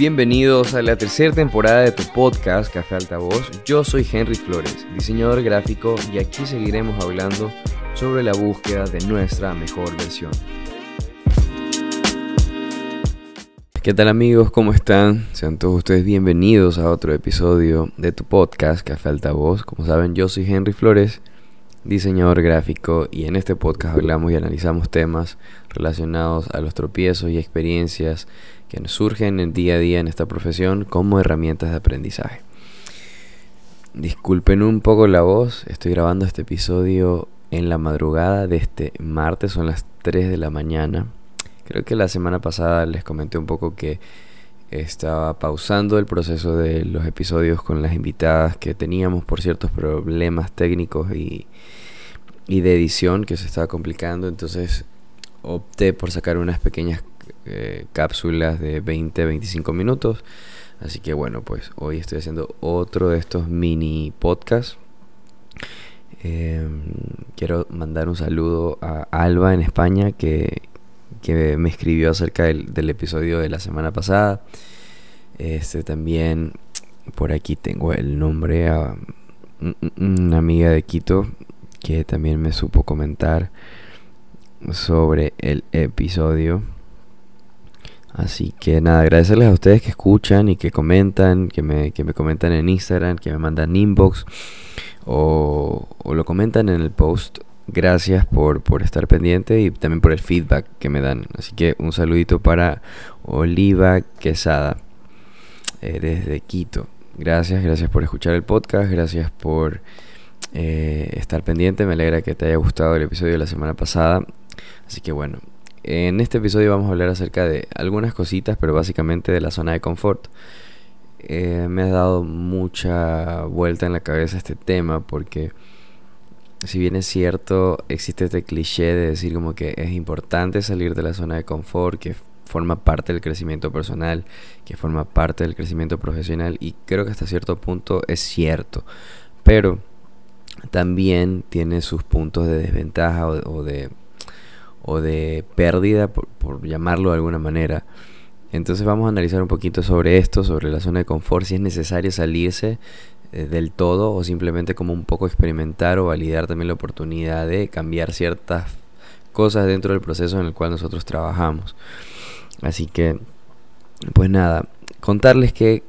Bienvenidos a la tercera temporada de tu podcast Café Altavoz. Yo soy Henry Flores, diseñador gráfico, y aquí seguiremos hablando sobre la búsqueda de nuestra mejor versión. ¿Qué tal amigos? ¿Cómo están? Sean todos ustedes bienvenidos a otro episodio de tu podcast Café Altavoz. Como saben, yo soy Henry Flores, diseñador gráfico, y en este podcast hablamos y analizamos temas relacionados a los tropiezos y experiencias que nos surgen en el día a día en esta profesión como herramientas de aprendizaje. Disculpen un poco la voz, estoy grabando este episodio en la madrugada de este martes, son las 3 de la mañana. Creo que la semana pasada les comenté un poco que estaba pausando el proceso de los episodios con las invitadas que teníamos por ciertos problemas técnicos y, y de edición que se estaba complicando, entonces opté por sacar unas pequeñas eh, cápsulas de 20-25 minutos. Así que bueno, pues hoy estoy haciendo otro de estos mini podcasts. Em, quiero mandar un saludo a Alba en España que, que me escribió acerca del, episodio de la semana pasada. Este también por aquí tengo el nombre a una amiga de Quito que también me supo comentar sobre el episodio. Así que nada, agradecerles a ustedes que escuchan y que comentan, que me, que me comentan en Instagram, que me mandan inbox o, lo comentan en el post. Gracias por, por estar pendiente y también por el feedback que me dan. Así que un saludito para Oliva Quesada eh, desde Quito. Gracias, gracias por escuchar el podcast, gracias por eh, estar pendiente. Me alegra que te haya gustado el episodio de la semana pasada. Así que bueno, en este episodio vamos a hablar acerca de algunas cositas, pero básicamente de la zona de confort. Eh, me ha dado mucha vuelta en la cabeza este tema porque si bien es cierto, existe este cliché de decir como que es importante salir de la zona de confort, que forma parte del crecimiento personal, que forma parte del crecimiento profesional y creo que hasta cierto punto es cierto, pero también tiene sus puntos de desventaja o de o de pérdida, por, llamarlo de alguna manera. Entonces vamos a analizar un poquito sobre esto, sobre la zona de confort, si es necesario salirse eh, del todo o simplemente como un poco experimentar o validar también la oportunidad de cambiar ciertas cosas dentro del proceso en el cual nosotros trabajamos. Así que, pues nada, contarles que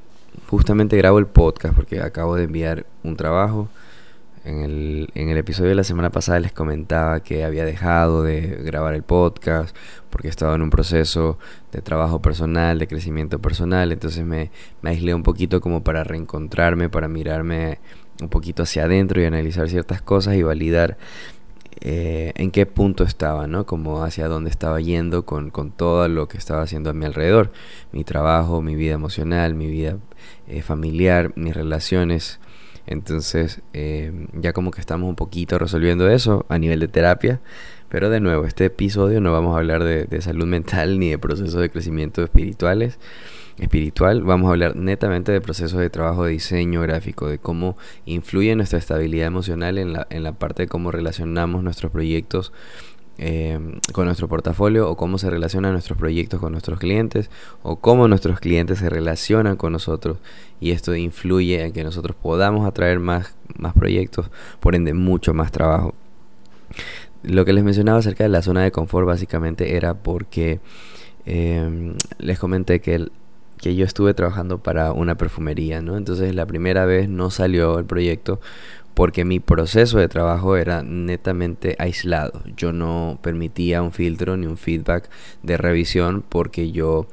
justamente grabo el podcast porque acabo de enviar un trabajo en el, en el episodio de la semana pasada les comentaba que había dejado de grabar el podcast porque estaba en un proceso de trabajo personal, de crecimiento personal, entonces me, me aislé un poquito como para reencontrarme, para mirarme un poquito hacia adentro y analizar ciertas cosas y validar eh, en qué punto estaba, ¿no? Como hacia dónde estaba yendo con, con, todo lo que estaba haciendo a mi alrededor. Mi trabajo, mi vida emocional, mi vida eh, familiar, mis relaciones entonces, eh, ya como que estamos un poquito resolviendo eso a nivel de terapia. Pero de nuevo, este episodio no vamos a hablar de, salud mental ni de procesos de crecimiento espirituales. Espiritual, vamos a hablar netamente de procesos de trabajo de diseño gráfico, de cómo influye nuestra estabilidad emocional en la, en la parte de cómo relacionamos nuestros proyectos Em, con nuestro portafolio o cómo se relacionan nuestros proyectos con nuestros clientes o cómo nuestros clientes se relacionan con nosotros y esto influye en que nosotros podamos atraer más, más proyectos, por ende mucho más trabajo. Lo que les mencionaba acerca de la zona de confort básicamente era porque em, les comenté que, que yo estuve trabajando para una perfumería, ¿no? Entonces la primera vez no salió el proyecto porque mi proceso de trabajo era netamente aislado. Yo no permitía un filtro ni un feedback de revisión porque yo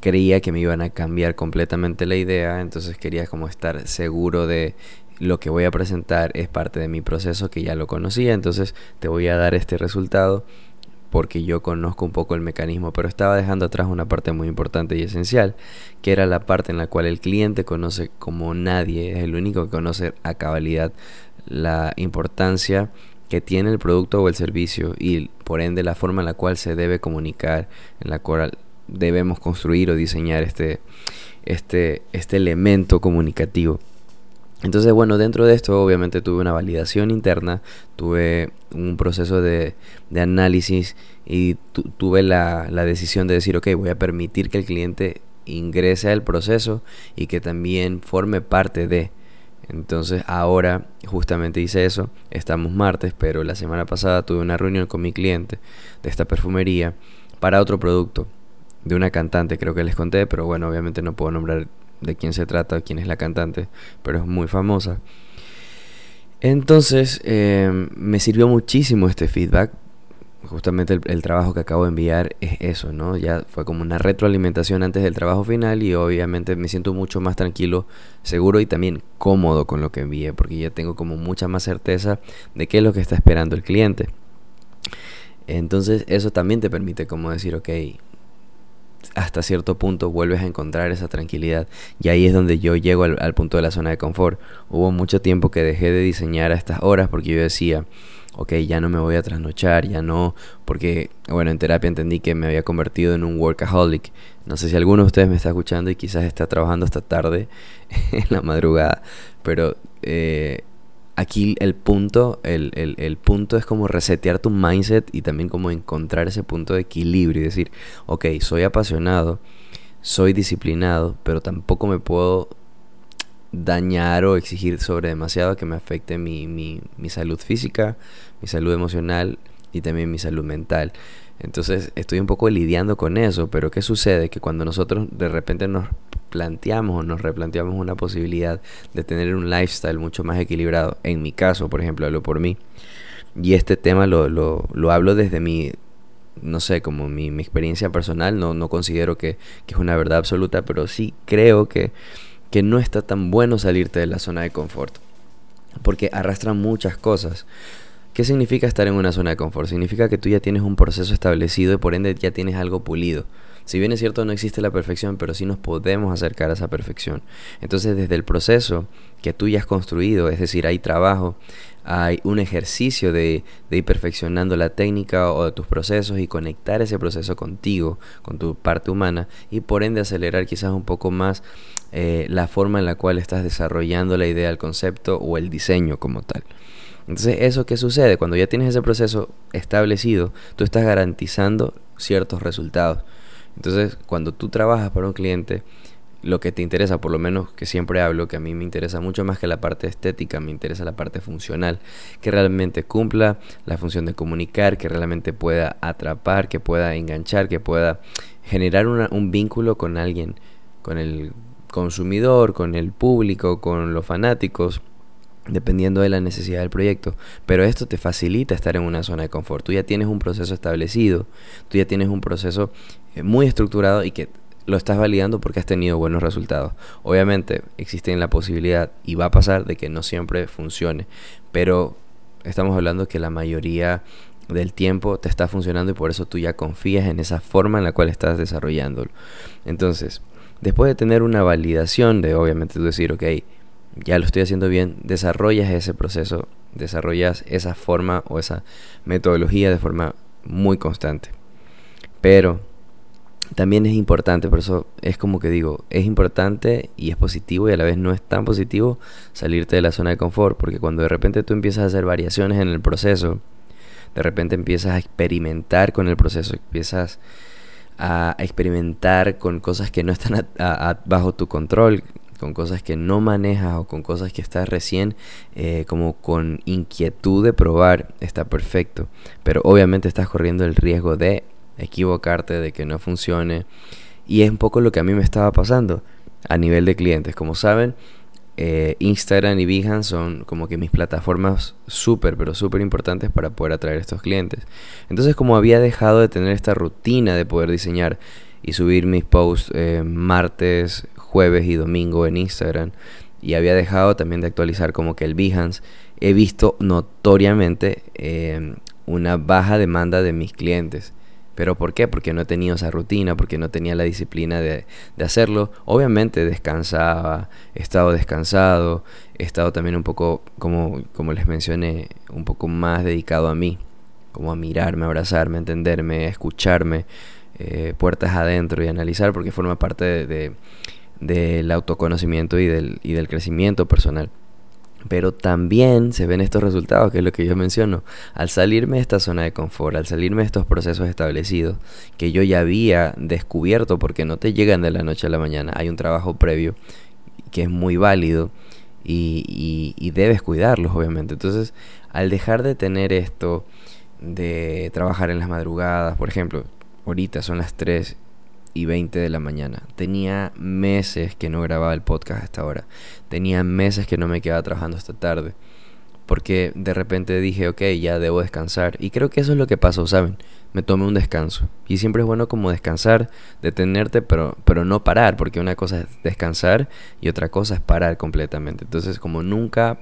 creía que me iban a cambiar completamente la idea, entonces quería como estar seguro de lo que voy a presentar es parte de mi proceso que ya lo conocía, entonces te voy a dar este resultado porque yo conozco un poco el mecanismo, pero estaba dejando atrás una parte muy importante y esencial, que era la parte en la cual el cliente conoce como nadie, es el único que conoce a cabalidad la importancia que tiene el producto o el servicio y por ende la forma en la cual se debe comunicar, en la cual debemos construir o diseñar este, este, este elemento comunicativo. Entonces, bueno, dentro de esto obviamente tuve una validación interna, tuve un proceso de, análisis y tuve la, la decisión de decir, ok, voy a permitir que el cliente ingrese al proceso y que también forme parte de. Entonces ahora justamente hice eso, estamos martes, pero la semana pasada tuve una reunión con mi cliente de esta perfumería para otro producto de una cantante, creo que les conté, pero bueno, obviamente no puedo nombrar de quién se trata, quién es la cantante, pero es muy famosa. Entonces eh, me sirvió muchísimo este feedback justamente el, trabajo que acabo de enviar es eso, ¿no? Ya fue como una retroalimentación antes del trabajo final y obviamente me siento mucho más tranquilo, seguro y también cómodo con lo que envié, porque ya tengo como mucha más certeza de qué es lo que está esperando el cliente. Entonces eso también te permite como decir, ok, hasta cierto punto vuelves a encontrar esa tranquilidad y ahí es donde yo llego al, punto de la zona de confort. Hubo mucho tiempo que dejé de diseñar a estas horas porque yo decía, ok, ya no me voy a trasnochar, ya no, porque, bueno, en terapia entendí que me había convertido en un workaholic. No sé si alguno de ustedes me está escuchando y quizás está trabajando hasta tarde en la madrugada, pero eh, aquí el punto, el, el, punto es como resetear tu mindset y también como encontrar ese punto de equilibrio y decir, ok, soy apasionado, soy disciplinado, pero tampoco me puedo dañar o exigir sobre demasiado que me afecte mi, mi, mi salud física, mi salud emocional y también mi salud mental. Entonces estoy un poco lidiando con eso, pero ¿qué sucede? Que cuando nosotros de repente nos planteamos o nos replanteamos una posibilidad de tener un lifestyle mucho más equilibrado, en mi caso, por ejemplo, hablo por mí, y este tema lo, lo, lo hablo desde mi, no sé, como mi, mi experiencia personal, no, no considero que, que es una verdad absoluta, pero sí creo que que no está tan bueno salirte de la zona de confort. Porque arrastra muchas cosas. ¿Qué significa estar en una zona de confort? Significa que tú ya tienes un proceso establecido y por ende ya tienes algo pulido. Si bien es cierto no existe la perfección, pero sí nos podemos acercar a esa perfección. Entonces desde el proceso que tú ya has construido, es decir, hay trabajo, hay un ejercicio de, ir perfeccionando la técnica o de tus procesos y conectar ese proceso contigo, con tu parte humana y por ende acelerar quizás un poco más eh, la forma en la cual estás desarrollando la idea, el concepto o el diseño como tal. Entonces, ¿eso qué sucede? Cuando ya tienes ese proceso establecido, tú estás garantizando ciertos resultados. Entonces, cuando tú trabajas para un cliente, lo que te interesa, por lo menos que siempre hablo, que a mí me interesa mucho más que la parte estética, me interesa la parte funcional, que realmente cumpla la función de comunicar, que realmente pueda atrapar, que pueda enganchar, que pueda generar un vínculo con alguien, con el consumidor, con el público, con los fanáticos dependiendo de la necesidad del proyecto. Pero esto te facilita estar en una zona de confort. Tú ya tienes un proceso establecido, tú ya tienes un proceso eh, muy estructurado y que lo estás validando porque has tenido buenos resultados. Obviamente existe la posibilidad y va a pasar de que no siempre funcione, pero estamos hablando que la mayoría del tiempo te está funcionando y por eso tú ya confías en esa forma en la cual estás desarrollándolo. Entonces, después de tener una validación de obviamente tú decir, ok, ya lo estoy haciendo bien, desarrollas ese proceso, desarrollas esa forma o esa metodología de forma muy constante. Pero también es importante, por eso es como que digo, es importante y es positivo y a la vez no es tan positivo salirte de la zona de confort, porque cuando de repente tú empiezas a hacer variaciones en el proceso, de repente empiezas a experimentar con el proceso, empiezas a experimentar con cosas que no están bajo tu control, con cosas que no manejas o con cosas que estás recién eh, como con inquietud de probar, está perfecto. Pero obviamente estás corriendo el riesgo de equivocarte, de que no funcione. Y es un poco lo que a mí me estaba pasando a nivel de clientes. Como saben, eh, Instagram y Behance son como que mis plataformas súper, pero súper importantes para poder atraer estos clientes. Entonces, como había dejado de tener esta rutina de poder diseñar y subir mis posts eh, martes, jueves y domingo en Instagram, y había dejado también de actualizar como que el Behance, he visto notoriamente eh, una baja demanda de mis clientes. ¿Pero por qué? Porque no he tenido esa rutina, porque no tenía la disciplina de, hacerlo. Obviamente descansaba, he estado descansado, he estado también un poco, como, como les mencioné, un poco más dedicado a mí, como a mirarme, abrazarme, entenderme, escucharme, eh, puertas adentro y analizar, porque forma parte de, del autoconocimiento y del, y del crecimiento personal. Pero también se ven estos resultados, que es lo que yo menciono. Al salirme de esta zona de confort, al salirme de estos procesos establecidos, que yo ya había descubierto, porque no te llegan de la noche a la mañana, hay un trabajo previo que es muy válido y, y debes cuidarlos, obviamente. Entonces, al dejar de tener esto de trabajar en las madrugadas, por ejemplo, ahorita son las 3 y 20 de la mañana. Tenía meses que no grababa el podcast hasta ahora. Tenía meses que no me quedaba trabajando hasta tarde. Porque de repente dije, ok, ya debo descansar. Y creo que eso es lo que pasó, ¿saben? Me tomé un descanso. Y siempre es bueno como descansar, detenerte, pero, pero no parar. Porque una cosa es descansar y otra cosa es parar completamente. Entonces, como nunca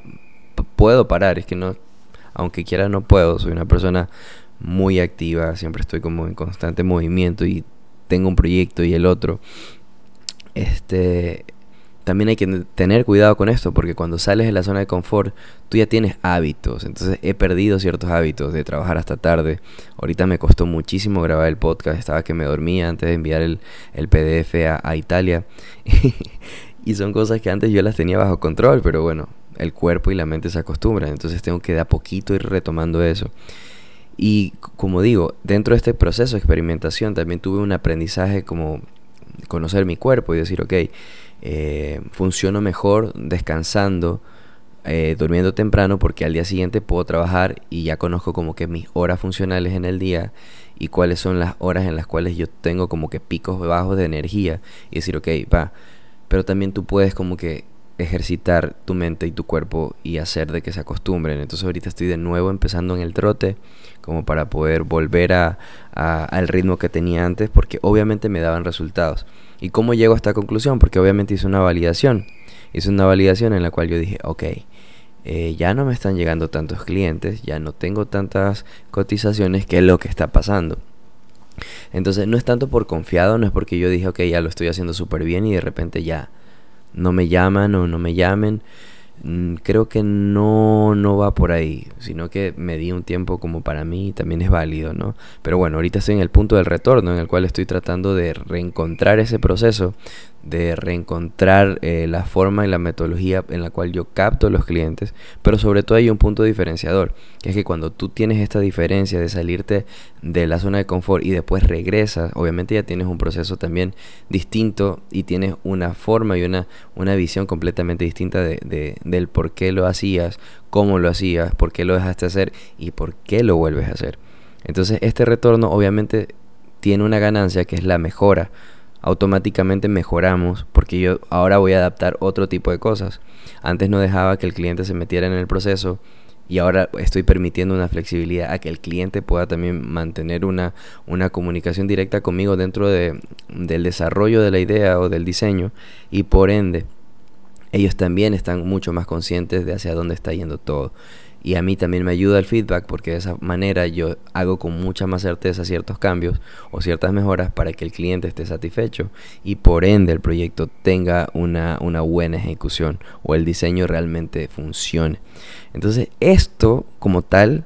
puedo parar, es que no, aunque quiera no puedo. Soy una persona muy activa, siempre estoy como en constante movimiento y tengo un proyecto y el otro. Este, también hay que tener cuidado con esto porque cuando sales de la zona de confort tú ya tienes hábitos. Entonces he perdido ciertos hábitos de trabajar hasta tarde. Ahorita me costó muchísimo grabar el podcast. Estaba que me dormía antes de enviar el, el PDF a, a Italia. Y son cosas que antes yo las tenía bajo control pero bueno el cuerpo y la mente se acostumbran. Entonces tengo que de a poquito ir retomando eso y como digo, dentro de este proceso de experimentación también tuve un aprendizaje como conocer mi cuerpo y decir, ok, eh, funciono mejor descansando, eh, durmiendo temprano porque al día siguiente puedo trabajar y ya conozco como que mis horas funcionales en el día y cuáles son las horas en las cuales yo tengo como que picos bajos de energía y decir, ok, va, pero también tú puedes como que ejercitar tu mente y tu cuerpo y hacer de que se acostumbren. Entonces ahorita estoy de nuevo empezando en el trote como para poder volver a, al ritmo que tenía antes porque obviamente me daban resultados. ¿Y cómo llego a esta conclusión? Porque obviamente hice una validación. Hice una validación en la cual yo dije, ok, eh, ya no me están llegando tantos clientes, ya no tengo tantas cotizaciones, ¿qué es lo que está pasando? Entonces no es tanto por confiado, no es porque yo dije, ok, ya lo estoy haciendo súper bien y de repente ya no me llaman o no me llamen. Mm, creo que no, no va por ahí, sino que me di un tiempo como para mí también es válido, ¿no? Pero bueno, ahorita estoy en el punto del retorno en el cual estoy tratando de reencontrar ese proceso de reencontrar eh, la forma y la metodología en la cual yo capto a los clientes, pero sobre todo hay un punto diferenciador, que es que cuando tú tienes esta diferencia de salirte de la zona de confort y después regresas, obviamente ya tienes un proceso también distinto y tienes una forma y una, una visión completamente distinta de, de, del por qué lo hacías, cómo lo hacías, por qué lo dejaste hacer y por qué lo vuelves a hacer. Entonces este retorno obviamente tiene una ganancia que es la mejora automáticamente mejoramos porque yo ahora voy a adaptar otro tipo de cosas. Antes no dejaba que el cliente se metiera en el proceso y ahora estoy permitiendo una flexibilidad a que el cliente pueda también mantener una, una comunicación directa conmigo dentro de, del desarrollo de la idea o del diseño y por ende ellos también están mucho más conscientes de hacia dónde está yendo todo y a mí también me ayuda el feedback porque de esa manera yo hago con mucha más certeza ciertos cambios o ciertas mejoras para que el cliente esté satisfecho y por ende el proyecto tenga una, una buena ejecución o el diseño realmente funcione. Entonces esto como tal,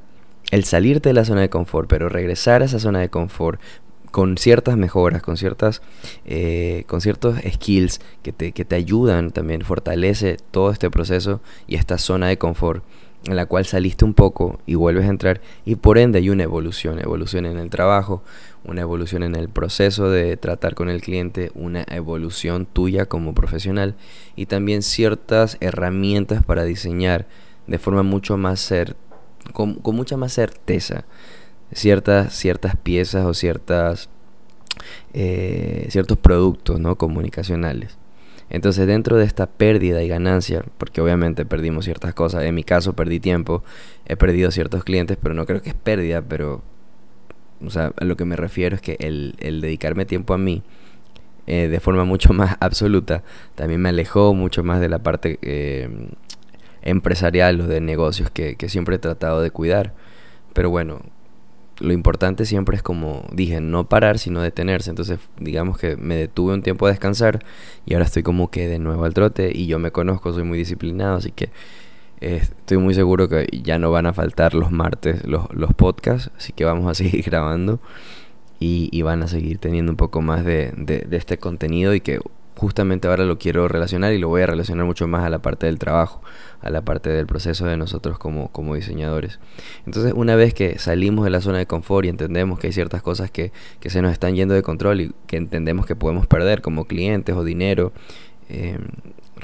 el salirte de la zona de confort, pero regresar a esa zona de confort con ciertas mejoras, con ciertas, eh, con ciertos skills que te, que te ayudan también, fortalece todo este proceso y esta zona de confort en la cual saliste un poco y vuelves a entrar y por ende hay una evolución, evolución en el trabajo, una evolución en el proceso de tratar con el cliente, una evolución tuya como profesional y también ciertas herramientas para diseñar de forma mucho más ser con, mucha más certeza ciertas ciertas piezas o ciertas eh, ciertos productos no comunicacionales entonces dentro de esta pérdida y ganancia, porque obviamente perdimos ciertas cosas, en mi caso perdí tiempo, he perdido ciertos clientes, pero no creo que es pérdida, pero o sea, a lo que me refiero es que el, dedicarme tiempo a mí eh, de forma mucho más absoluta también me alejó mucho más de la parte eh, empresarial o de negocios que, que siempre he tratado de cuidar. Pero bueno, lo importante siempre es como dije, no parar, sino detenerse. Entonces, digamos que me detuve un tiempo a descansar y ahora estoy como que de nuevo al trote y yo me conozco, soy muy disciplinado, así que eh, estoy muy seguro que ya no van a faltar los martes los, los podcasts, así que vamos a seguir grabando y, van a seguir teniendo un poco más de, de, este contenido y que justamente ahora lo quiero relacionar y lo voy a relacionar mucho más a la parte del trabajo, a la parte del proceso de nosotros como, como diseñadores. Entonces, una vez que salimos de la zona de confort y entendemos que hay ciertas cosas que, que se nos están yendo de control y que entendemos que podemos perder como clientes o dinero, eh,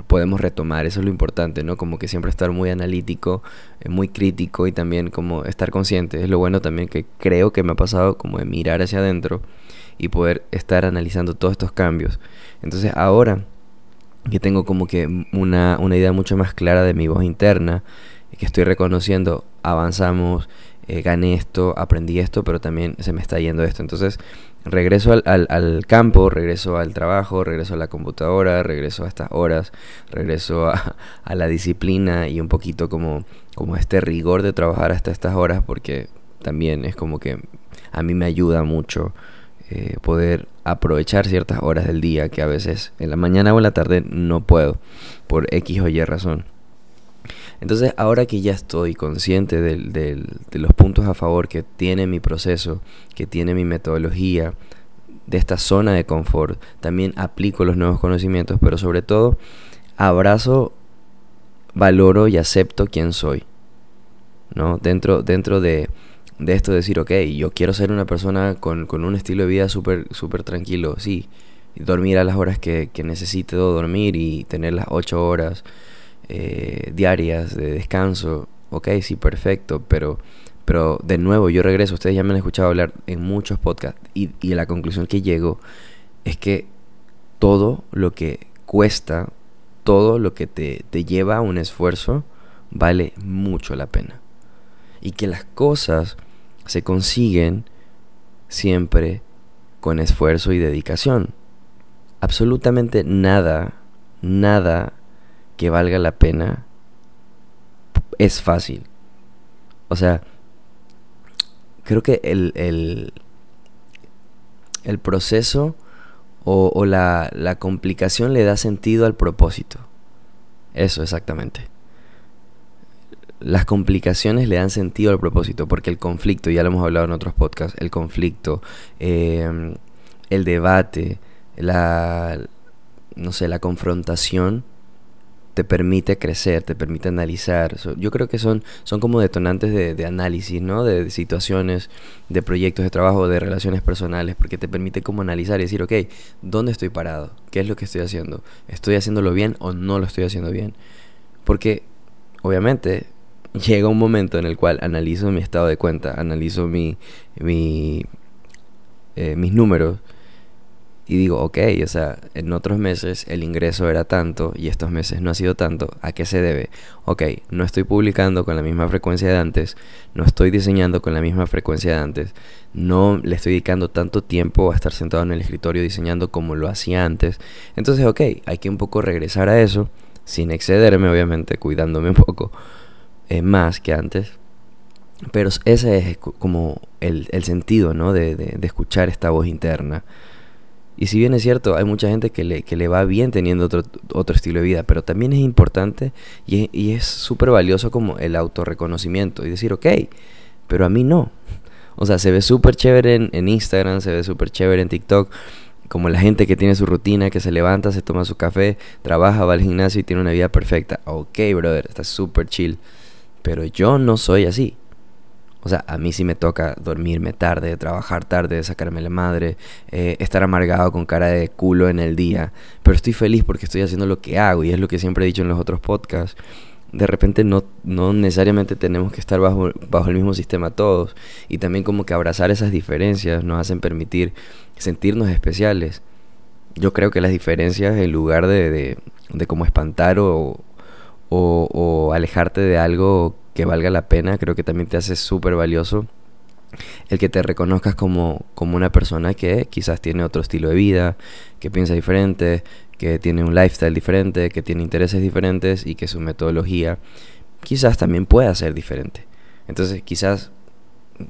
podemos retomar, eso es lo importante, ¿no? Como que siempre estar muy analítico, eh, muy crítico y también como estar consciente. Es lo bueno también que creo que me ha pasado como de mirar hacia adentro y poder estar analizando todos estos cambios. Entonces ahora que tengo como que una, una idea mucho más clara de mi voz interna, que estoy reconociendo, avanzamos, eh, gané esto, aprendí esto, pero también se me está yendo esto. Entonces regreso al, al, campo, regreso al trabajo, regreso a la computadora, regreso a estas horas, regreso a, a, la disciplina y un poquito como, como este rigor de trabajar hasta estas horas porque también es como que a mí me ayuda mucho eh, poder aprovechar ciertas horas del día que a veces en la mañana o en la tarde no puedo por X o Y razón. Entonces ahora que ya estoy consciente de los puntos a favor que tiene mi proceso, que tiene mi metodología, de esta zona de confort, también aplico los nuevos conocimientos, pero sobre todo abrazo, valoro y acepto quién soy. ¿no? Dentro, dentro de, de esto decir, ok, yo quiero ser una persona con, un estilo de vida súper super tranquilo, sí, dormir a las horas que, que necesite dormir y tener las ocho horas eh, diarias de descanso, ok, sí, perfecto, pero, pero de nuevo yo regreso, ustedes ya me han escuchado hablar en muchos podcasts y, y la conclusión que llego es que todo lo que cuesta, todo lo que te, te lleva a un esfuerzo, vale mucho la pena. Y que las cosas se consiguen siempre con esfuerzo y dedicación. Absolutamente nada, nada que valga la pena es fácil. O sea, creo que el, el, el proceso o, la, la complicación le da sentido al propósito. Eso exactamente las complicaciones le dan sentido al propósito, porque el conflicto, ya lo hemos hablado en otros podcasts, el conflicto, eh, el debate, la, no sé, la confrontación te permite crecer, te permite analizar. yo creo que son, son como detonantes de, análisis, ¿no? De, situaciones, de proyectos de trabajo, de relaciones personales, porque te permite como analizar y decir, ok, ¿dónde estoy parado? ¿Qué es lo que estoy haciendo? ¿Estoy haciéndolo bien o no lo estoy haciendo bien? Porque, obviamente, llega un momento en el cual analizo mi estado de cuenta, analizo mi, mi eh, mis números y digo, ok, o sea, en otros meses el ingreso era tanto y estos meses no ha sido tanto, ¿a qué se debe? Ok, no estoy publicando con la misma frecuencia de antes, no estoy diseñando con la misma frecuencia de antes, no le estoy dedicando tanto tiempo a estar sentado en el escritorio diseñando como lo hacía antes. Entonces, ok, hay que un poco regresar a eso, sin excederme, obviamente, cuidándome un poco eh, más que antes. Pero ese es como el, sentido, ¿no? De, escuchar esta voz interna y si bien es cierto, hay mucha gente que le, que le va bien teniendo otro, otro estilo de vida, pero también es importante y, es súper valioso como el autorreconocimiento y decir, ok, pero a mí no. O sea, se ve súper chévere en, en, Instagram, se ve súper chévere en TikTok, como la gente que tiene su rutina, que se levanta, se toma su café, trabaja, va al gimnasio y tiene una vida perfecta. Ok, brother, está súper chill. Pero yo no soy así. O sea, a mí sí me toca dormirme tarde, trabajar tarde, sacarme la madre, eh, estar amargado con cara de culo en el día. Pero estoy feliz porque estoy haciendo lo que hago y es lo que siempre he dicho en los otros podcasts. De repente no, no necesariamente tenemos que estar bajo, bajo el mismo sistema todos. Y también como que abrazar esas diferencias nos hacen permitir sentirnos especiales. Yo creo que las diferencias en lugar de, de, de como espantar o, o, alejarte de algo que valga la pena, creo que también te hace súper valioso el que te reconozcas como, como una persona que quizás tiene otro estilo de vida, que piensa diferente, que tiene un lifestyle diferente, que tiene intereses diferentes y que su metodología quizás también pueda ser diferente. Entonces quizás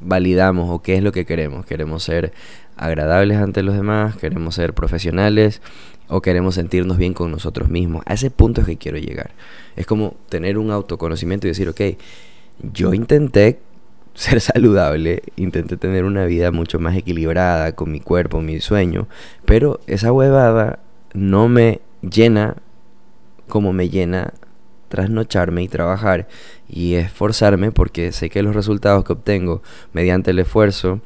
validamos o qué es lo que queremos. Queremos ser agradables ante los demás, queremos ser profesionales o queremos sentirnos bien con nosotros mismos. A ese punto es que quiero llegar. Es como tener un autoconocimiento y decir, ok, yo intenté ser saludable, intenté tener una vida mucho más equilibrada con mi cuerpo, mi sueño, pero esa huevada no me llena como me llena trasnocharme y trabajar y esforzarme porque sé que los resultados que obtengo mediante el esfuerzo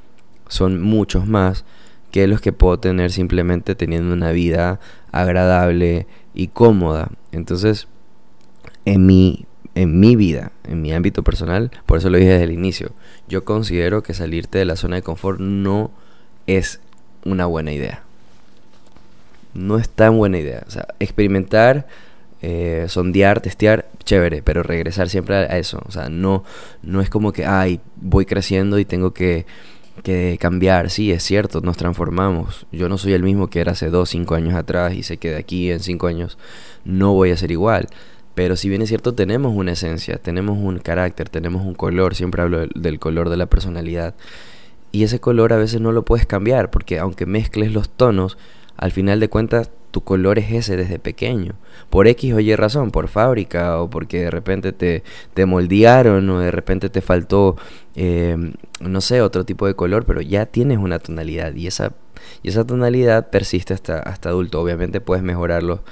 son muchos más que los que puedo tener simplemente teniendo una vida agradable y cómoda. Entonces, en mi, en mi vida, en mi ámbito personal, por eso lo dije desde el inicio, yo considero que salirte de la zona de confort no es una buena idea. No es tan buena idea. O sea, experimentar, eh, sondear, testear, chévere, pero regresar siempre a eso. O sea, no, no es como que, ay, voy creciendo y tengo que que cambiar, sí, es cierto, nos transformamos. Yo no soy el mismo que era hace dos, cinco años atrás y sé que de aquí en cinco años no voy a ser igual. Pero si bien es cierto, tenemos una esencia, tenemos un carácter, tenemos un color, siempre hablo del color de la personalidad. Y ese color a veces no lo puedes cambiar, porque aunque mezcles los tonos, al final de cuentas tu color es ese desde pequeño. Por X o Y razón, por fábrica, o porque de repente te, te moldearon, o de repente te faltó, em, no sé, otro tipo de color, pero ya tienes una tonalidad y esa, y esa tonalidad persiste hasta, hasta adulto. Obviamente puedes mejorarlo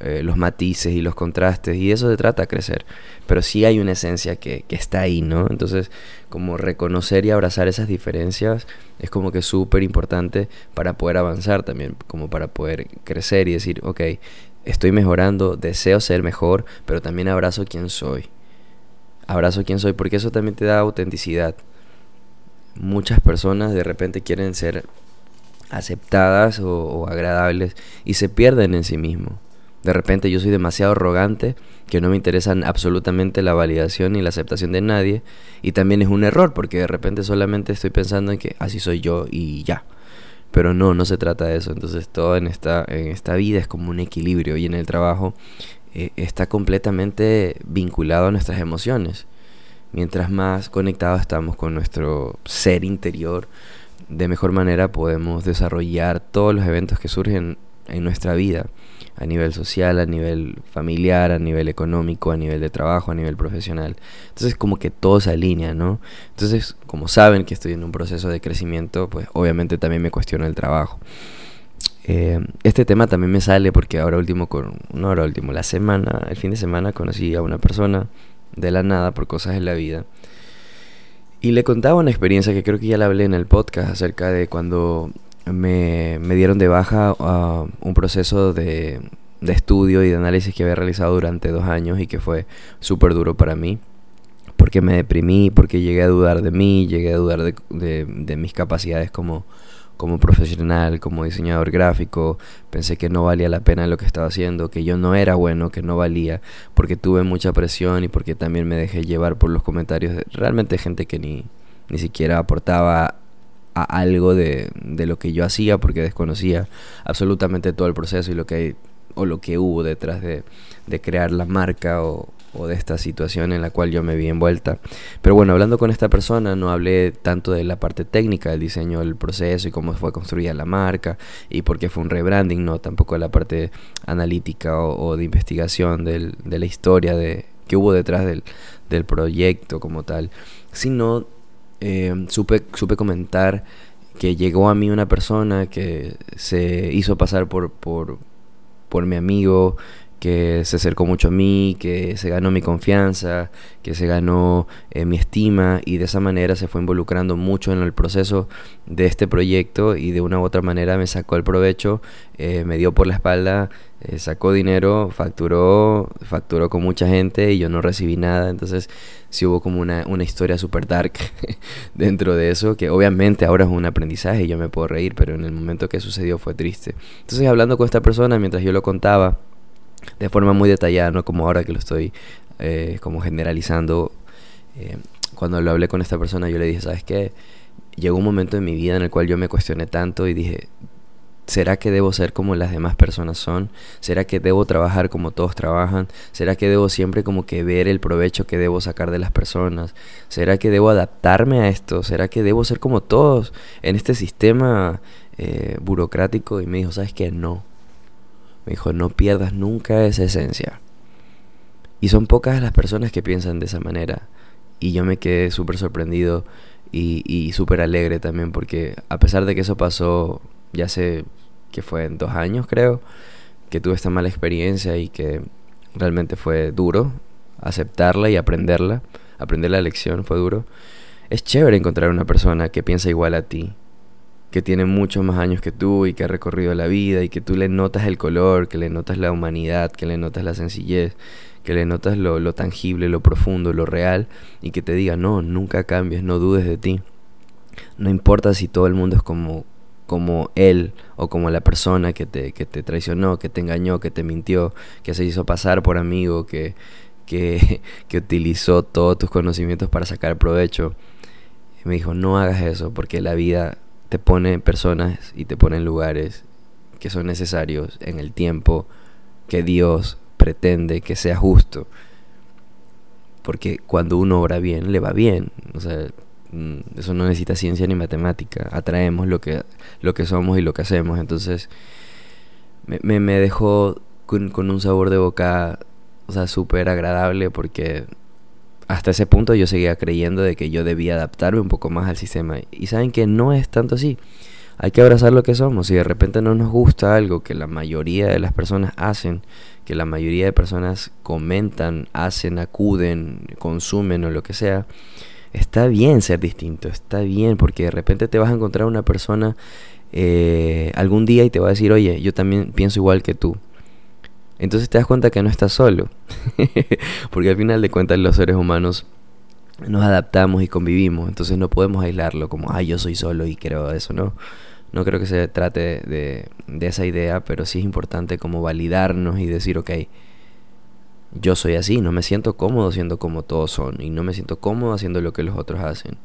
eh, los matices y los contrastes, y eso se trata crecer. Pero sí hay una esencia que, que está ahí, ¿no? Entonces, como reconocer y abrazar esas diferencias es como que súper importante para poder avanzar también, como para poder crecer y decir, ok, estoy mejorando, deseo ser mejor, pero también abrazo quién soy. Abrazo quién soy, porque eso también te da autenticidad. Muchas personas de repente quieren ser aceptadas o, o agradables y se pierden en sí mismos. De repente yo soy demasiado arrogante, que no me interesan absolutamente la validación ni la aceptación de nadie. Y también es un error, porque de repente solamente estoy pensando en que así soy yo y ya. Pero no, no se trata de eso. Entonces todo en esta, en esta vida es como un equilibrio y en el trabajo eh, está completamente vinculado a nuestras emociones. Mientras más conectados estamos con nuestro ser interior, de mejor manera podemos desarrollar todos los eventos que surgen en nuestra vida a nivel social, a nivel familiar, a nivel económico, a nivel de trabajo, a nivel profesional. Entonces como que todo se alinea, ¿no? Entonces, como saben que estoy en un proceso de crecimiento, pues obviamente también me cuestiono el trabajo. Eh, este tema también me sale porque ahora último, con, no ahora último, la semana, el fin de semana conocí a una persona de la nada por cosas de la vida. Y le contaba una experiencia que creo que ya la hablé en el podcast acerca de cuando me, me dieron de baja un proceso de, de, estudio y de análisis que había realizado durante dos años y que fue súper duro para mí. Porque me deprimí, porque llegué a dudar de mí, llegué a dudar de, de, de mis capacidades como, como profesional, como diseñador gráfico, pensé que no valía la pena lo que estaba haciendo, que yo no era bueno, que no valía, porque tuve mucha presión y porque también me dejé llevar por los comentarios de realmente gente que ni, ni siquiera aportaba a algo de, de, lo que yo hacía porque desconocía absolutamente todo el proceso y lo que o lo que hubo detrás de, de crear la marca o, o, de esta situación en la cual yo me vi envuelta. Pero bueno, hablando con esta persona no hablé tanto de la parte técnica del diseño del proceso y cómo fue construida la marca y por qué fue un rebranding, no tampoco la parte analítica o, o de investigación del, de la historia de, que hubo detrás del, del proyecto como tal, sino eh, supe, supe comentar que llegó a mí una persona que se hizo pasar por, por, por mi amigo, que se acercó mucho a mí, que se ganó mi confianza, que se ganó eh, mi estima y de esa manera se fue involucrando mucho en el proceso de este proyecto y de una u otra manera me sacó el provecho, eh, me dio por la espalda, eh, sacó dinero, facturó, facturó con mucha gente y yo no recibí nada, entonces sí hubo como una, una historia super dark dentro de eso, que obviamente ahora es un aprendizaje y yo me puedo reír, pero en el momento que sucedió fue triste. Entonces hablando con esta persona mientras yo lo contaba, de forma muy detallada, no como ahora que lo estoy eh, como generalizando. Eh, cuando lo hablé con esta persona yo le dije, ¿sabes qué? Llegó un momento en mi vida en el cual yo me cuestioné tanto y dije, ¿será que debo ser como las demás personas son? ¿Será que debo trabajar como todos trabajan? ¿Será que debo siempre como que ver el provecho que debo sacar de las personas? ¿Será que debo adaptarme a esto? ¿Será que debo ser como todos en este sistema eh, burocrático? Y me dijo, ¿sabes qué? No me dijo, no pierdas nunca esa esencia. Y son pocas las personas que piensan de esa manera. Y yo me quedé súper sorprendido y, súper alegre también porque a pesar de que eso pasó ya hace que fue en dos años creo, que tuve esta mala experiencia y que realmente fue duro aceptarla y aprenderla, aprender la lección fue duro. Es chévere encontrar una persona que piensa igual a ti, que tiene muchos más años que tú y que ha recorrido la vida y que tú le notas el color, que le notas la humanidad, que le notas la sencillez, que le notas lo, lo tangible, lo profundo, lo real y que te diga, no, nunca cambies, no dudes de ti. No importa si todo el mundo es como, como él o como la persona que te, que te traicionó, que te engañó, que te mintió, que se hizo pasar por amigo, que, que, que utilizó todos tus conocimientos para sacar provecho. Y me dijo, no hagas eso porque la vida te pone personas y te pone en lugares que son necesarios en el tiempo que Dios pretende que sea justo. Porque cuando uno obra bien, le va bien. O sea, eso no necesita ciencia ni matemática. Atraemos lo que, lo que somos y lo que hacemos. Entonces, me, dejó con, con, un sabor de boca, o sea, súper agradable porque hasta ese punto yo seguía creyendo de que yo debía adaptarme un poco más al sistema. Y saben que no es tanto así. Hay que abrazar lo que somos. Si de repente no nos gusta algo que la mayoría de las personas hacen, que la mayoría de personas comentan, hacen, acuden, consumen o lo que sea, está bien ser distinto, está bien, porque de repente te vas a encontrar una persona eh, algún día y te va a decir, oye, yo también pienso igual que tú. Entonces te das cuenta que no estás solo. Porque al final de cuentas los seres humanos nos adaptamos y convivimos. Entonces no podemos aislarlo como, ah, yo soy solo y creo eso, ¿no? No creo que se trate de, de esa idea, pero sí es importante como validarnos y decir, ok, yo soy así, no me siento cómodo siendo como todos son y no me siento cómodo haciendo lo que los otros hacen.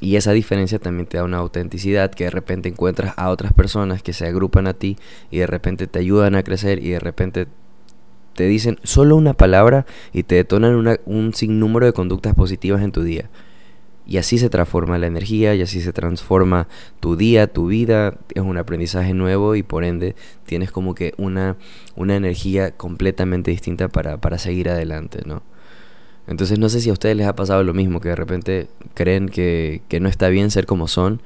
Y esa diferencia también te da una autenticidad que de repente encuentras a otras personas que se agrupan a ti y de repente te ayudan a crecer y de repente te dicen solo una palabra y te detonan un sinnúmero de conductas positivas en tu día. Y así se transforma la energía y así se transforma tu día, tu vida. Es un aprendizaje nuevo y por ende tienes como que una, una energía completamente distinta para, para seguir adelante, ¿no? Entonces no sé si a ustedes les ha pasado lo mismo, que de repente creen que, no está bien ser como son.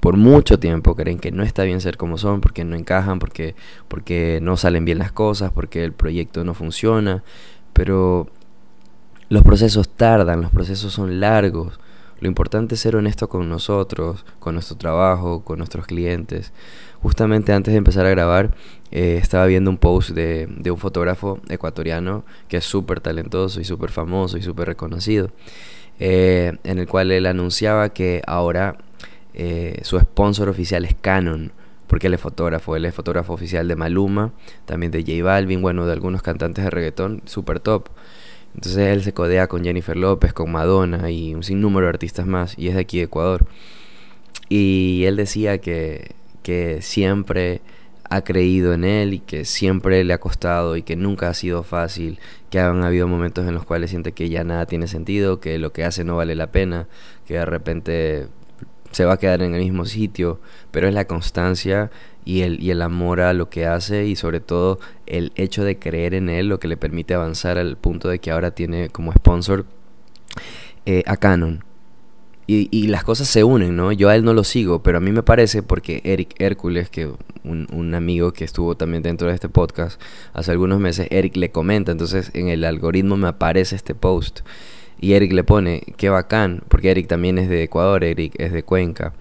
Por mucho tiempo creen que no está bien ser como son, porque no encajan, porque, porque no salen bien las cosas, porque el proyecto no funciona. Pero los procesos tardan, los procesos son largos. Lo importante es ser honesto con nosotros, con nuestro trabajo, con nuestros clientes. Justamente antes de empezar a grabar, eh, estaba viendo un post de, un fotógrafo ecuatoriano que es súper talentoso y súper famoso y súper reconocido, eh, en el cual él anunciaba que ahora eh, su sponsor oficial es Canon, porque él es fotógrafo, él es fotógrafo oficial de Maluma, también de J Balvin, bueno, de algunos cantantes de reggaetón, súper top. Entonces él se codea con Jennifer López, con Madonna y un sinnúmero de artistas más, y es de aquí de Ecuador. Y él decía que, que siempre ha creído en él y que siempre le ha costado y que nunca ha sido fácil, que han habido momentos en los cuales siente que ya nada tiene sentido, que lo que hace no vale la pena, que de repente se va a quedar en el mismo sitio, pero es la constancia y el, el amor a lo que hace y sobre todo el hecho de creer en él lo que le permite avanzar al punto de que ahora tiene como sponsor eh, a Canon. Y, y, las cosas se unen, ¿no? Yo a él no lo sigo, pero a mí me parece porque Eric Hércules, que un, un, amigo que estuvo también dentro de este podcast hace algunos meses, Eric le comenta, entonces en el algoritmo me aparece este post. Y Eric le pone, qué bacán, porque Eric también es de Ecuador, Eric es de Cuenca.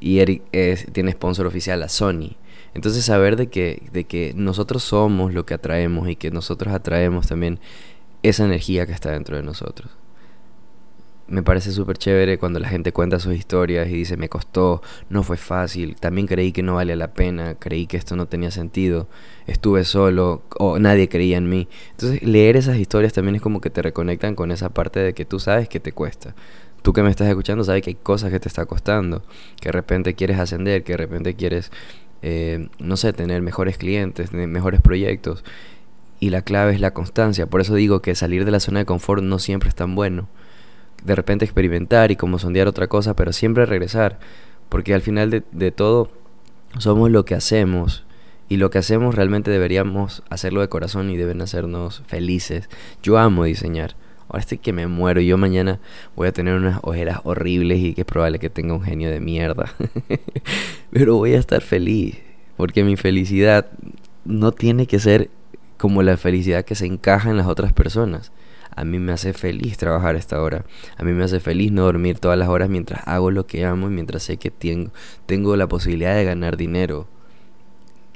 Y Eric es, tiene sponsor oficial a Sony. Entonces saber de que, de que nosotros somos lo que atraemos y que nosotros atraemos también esa energía que está dentro de nosotros. Me parece súper chévere cuando la gente cuenta sus historias y dice me costó, no fue fácil, también creí que no valía la pena, creí que esto no tenía sentido, estuve solo o nadie creía en mí. Entonces leer esas historias también es como que te reconectan con esa parte de que tú sabes que te cuesta. Tú que me estás escuchando sabes que hay cosas que te está costando, que de repente quieres ascender, que de repente quieres eh, no sé, tener mejores clientes, mejores proyectos. Y la clave es la constancia. Por eso digo que salir de la zona de confort no siempre es tan bueno. De repente experimentar y como sondear otra cosa, pero siempre regresar. Porque al final de, de todo somos lo que hacemos. Y lo que hacemos realmente deberíamos hacerlo de corazón y deben hacernos felices. Yo amo diseñar. Ahora estoy que me muero. Yo mañana voy a tener unas ojeras horribles y que es probable que tenga un genio de mierda. Pero voy a estar feliz. Porque mi felicidad no tiene que ser como la felicidad que se encaja en las otras personas. A mí me hace feliz trabajar a esta hora. A mí me hace feliz no dormir todas las horas mientras hago lo que amo y mientras sé que tengo, tengo la posibilidad de ganar dinero.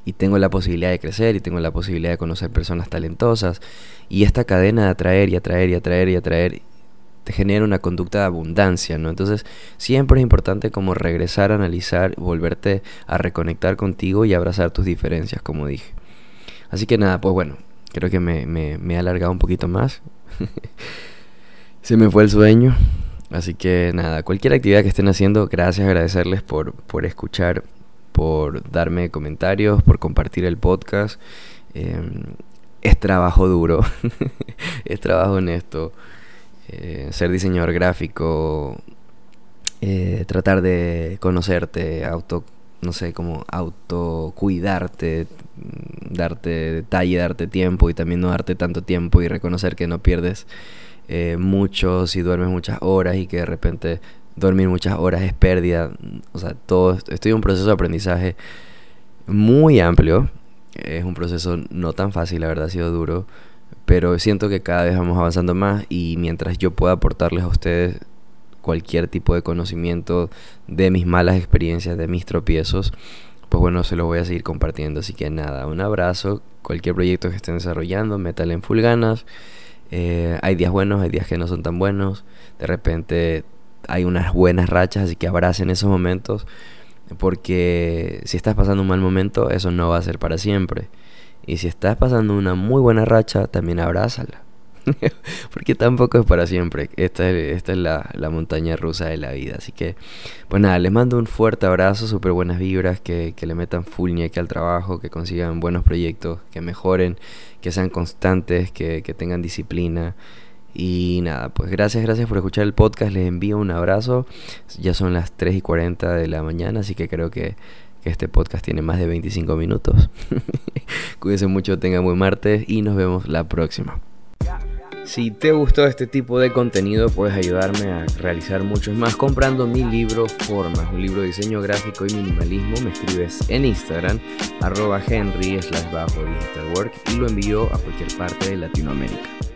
Y tengo la posibilidad de crecer y tengo la posibilidad de conocer personas talentosas. Y esta cadena de atraer y atraer y atraer y atraer te genera una conducta de abundancia, ¿no? Entonces siempre es importante como regresar, analizar, volverte a reconectar contigo y abrazar tus diferencias, como dije. Así que nada, pues bueno, creo que me, me, me he alargado un poquito más. Se me fue el sueño. Así que nada, cualquier actividad que estén haciendo, gracias, agradecerles por, por escuchar, por darme comentarios, por compartir el podcast. Em, es trabajo duro, es trabajo honesto. Eh, ser diseñador gráfico, eh, tratar de conocerte, auto, no sé, como autocuidarte, mm, darte detalle, darte tiempo y también no darte tanto tiempo y reconocer que no pierdes eh, mucho si duermes muchas horas y que de repente dormir muchas horas es pérdida. O sea, todo, estoy en un proceso de aprendizaje muy amplio. Es un proceso no tan fácil, la verdad ha sido duro pero siento que cada vez vamos avanzando más y mientras yo pueda aportarles a ustedes cualquier tipo de conocimiento de mis malas experiencias, de mis tropiezos, pues bueno, se los voy a seguir compartiendo. Así que nada, un abrazo. Cualquier proyecto que estén desarrollando, métale en full ganas. Eh, hay días buenos, hay días que no son tan buenos. De repente hay unas buenas rachas, así que abracen esos momentos. Porque si estás pasando un mal momento, eso no va a ser para siempre. Y si estás pasando una muy buena racha, también abrázala. Porque tampoco es para siempre. Esta es, esta es la, la, montaña rusa de la vida. Así que, pues nada, les mando un fuerte abrazo, súper buenas vibras, que, que, le metan full ñeque al trabajo, que consigan buenos proyectos, que mejoren, que sean constantes, que, que tengan disciplina. Y nada, pues gracias, gracias por escuchar el podcast. Les envío un abrazo. Ya son las 3 y 40 de la mañana, así que creo que este podcast tiene más de 25 minutos. Cuídense mucho, tengan buen martes y nos vemos la próxima. Si te gustó este tipo de contenido, puedes ayudarme a realizar muchos más comprando mi libro Formas, un libro de diseño gráfico y minimalismo. Me escribes en Instagram, arroba Henry slash bajo digital work y lo envío a cualquier parte de Latinoamérica.